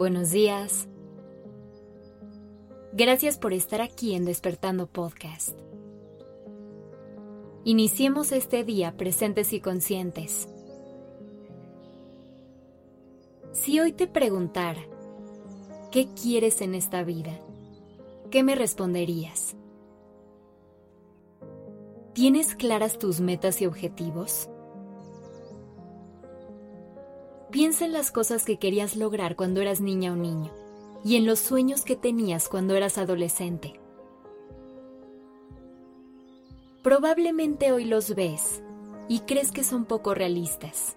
buenos días. Gracias por estar aquí en Despertando Podcast. Iniciemos este día presentes y conscientes. Si hoy te preguntara, ¿qué quieres en esta vida? ¿Qué me responderías? ¿Tienes claras tus metas y objetivos? Piensa en las cosas que querías lograr cuando eras niña o niño y en los sueños que tenías cuando eras adolescente. Probablemente hoy los ves y crees que son poco realistas.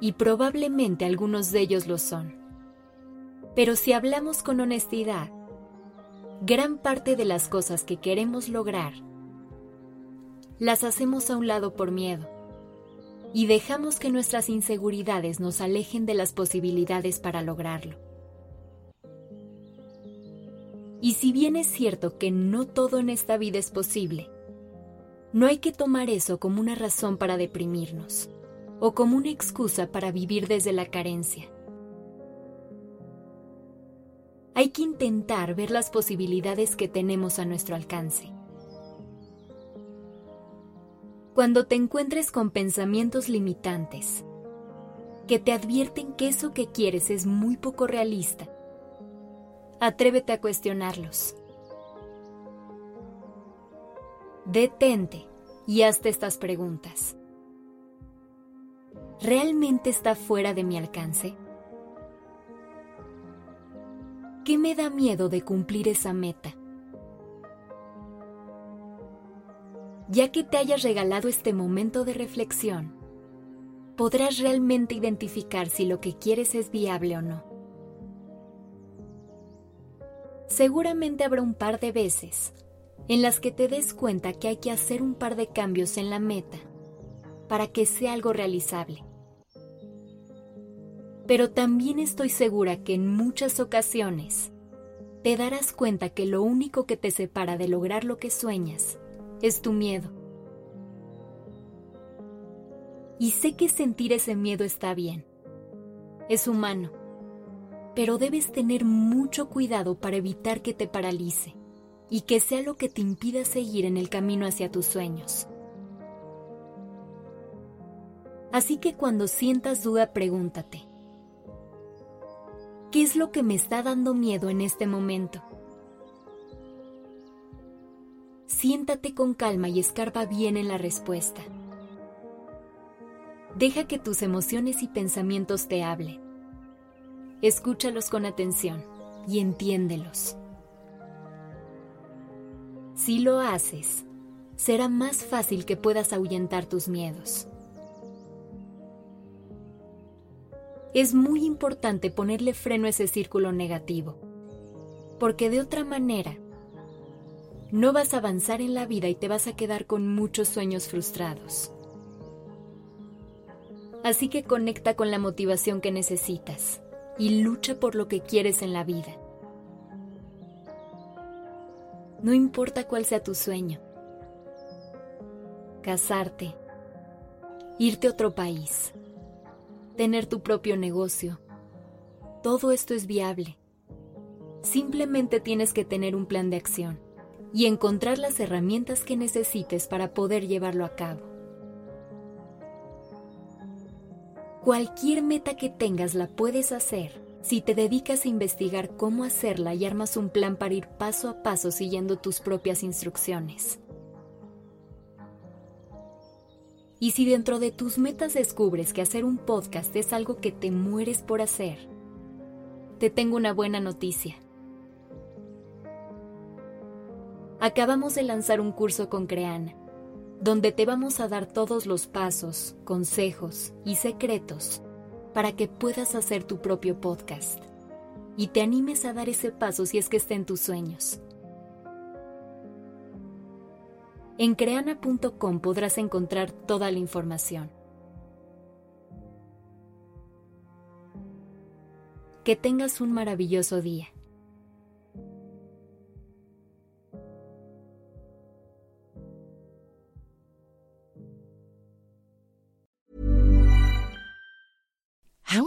Y probablemente algunos de ellos lo son. Pero si hablamos con honestidad, gran parte de las cosas que queremos lograr las hacemos a un lado por miedo y dejamos que nuestras inseguridades nos alejen de las posibilidades para lograrlo. Y si bien es cierto que no todo en esta vida es posible, no hay que tomar eso como una razón para deprimirnos o como una excusa para vivir desde la carencia. Hay que intentar ver las posibilidades que tenemos a nuestro alcance cuando te encuentres con pensamientos limitantes que te advierten que eso que quieres es muy poco realista, atrévete a cuestionarlos. Detente y hazte estas preguntas. ¿Realmente está fuera de mi alcance? ¿Qué me da miedo de cumplir esa meta? Ya que te hayas regalado este momento de reflexión, podrás realmente identificar si lo que quieres es viable o no. Seguramente habrá un par de veces en las que te des cuenta que hay que hacer un par de cambios en la meta para que sea algo realizable. Pero también estoy segura que en muchas ocasiones te darás cuenta que lo único que te separa de lograr lo que sueñas es tu miedo. Y sé que sentir ese miedo está bien. Es humano. Pero debes tener mucho cuidado para evitar que te paralice y que sea lo que te impida seguir en el camino hacia tus sueños. Así que cuando sientas duda, pregúntate, ¿qué es lo que me está dando miedo en este momento? Siéntate con calma y escarba bien en la respuesta. Deja que tus emociones y pensamientos te hablen. Escúchalos con atención y entiéndelos. Si lo haces, será más fácil que puedas ahuyentar tus miedos. Es muy importante ponerle freno a ese círculo negativo, porque de otra manera no vas a avanzar en la vida y te vas a quedar con muchos sueños frustrados. Así que conecta con la motivación que necesitas y lucha por lo que quieres en la vida. No importa cuál sea tu sueño. Casarte, irte a otro país, tener tu propio negocio. Todo esto es viable. Simplemente tienes que tener un plan de acción y encontrar las herramientas que necesites para poder llevarlo a cabo. Cualquier meta que tengas la puedes hacer si te dedicas a investigar cómo hacerla y armas un plan para ir paso a paso siguiendo tus propias instrucciones. Y si dentro de tus metas descubres que hacer un podcast es algo que te mueres por hacer, te tengo una buena noticia acabamos de lanzar un curso con Creana, donde te vamos a dar todos los pasos, consejos y secretos para que puedas hacer tu propio podcast y te animes a dar ese paso si es que está en tus sueños. En creana.com podrás encontrar toda la información. Que tengas un maravilloso día.